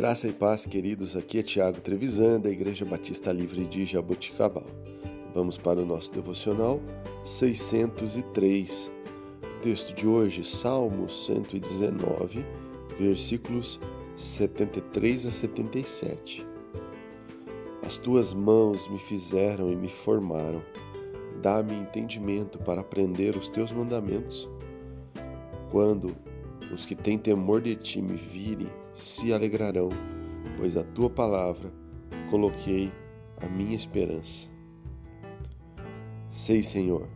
Graça e paz, queridos. Aqui é Tiago Trevisan, da Igreja Batista Livre de Jaboticabal. Vamos para o nosso devocional 603. O texto de hoje, Salmos 119, versículos 73 a 77. As tuas mãos me fizeram e me formaram. Dá-me entendimento para aprender os teus mandamentos. Quando os que têm temor de ti me virem, se alegrarão, pois a tua palavra coloquei a minha esperança. Sei, Senhor,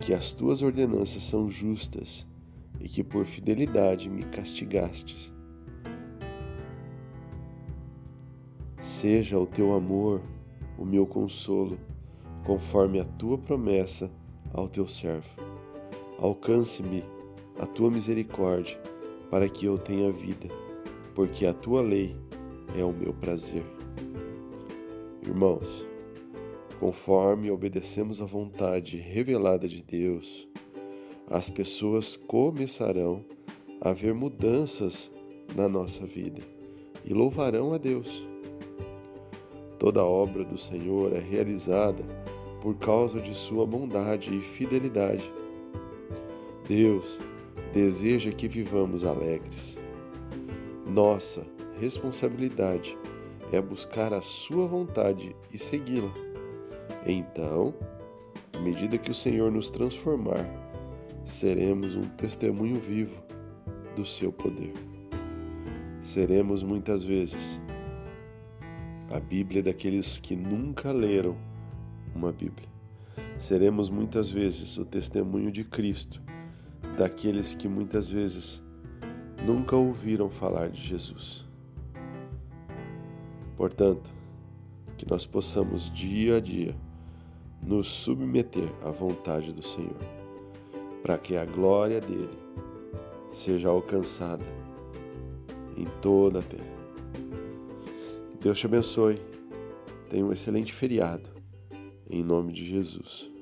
que as tuas ordenanças são justas e que por fidelidade me castigastes. Seja o teu amor o meu consolo, conforme a tua promessa ao teu servo. Alcance-me a tua misericórdia, para que eu tenha vida, porque a tua lei é o meu prazer. Irmãos, conforme obedecemos à vontade revelada de Deus, as pessoas começarão a ver mudanças na nossa vida e louvarão a Deus. Toda obra do Senhor é realizada por causa de sua bondade e fidelidade. Deus deseja que vivamos alegres. Nossa responsabilidade é buscar a Sua vontade e segui-la. Então, à medida que o Senhor nos transformar, seremos um testemunho vivo do seu poder. Seremos muitas vezes a Bíblia daqueles que nunca leram uma Bíblia. Seremos muitas vezes o testemunho de Cristo daqueles que muitas vezes nunca ouviram falar de Jesus. Portanto, que nós possamos dia a dia nos submeter à vontade do Senhor, para que a glória dele seja alcançada em toda a terra. Deus te abençoe. Tenha um excelente feriado. Em nome de Jesus.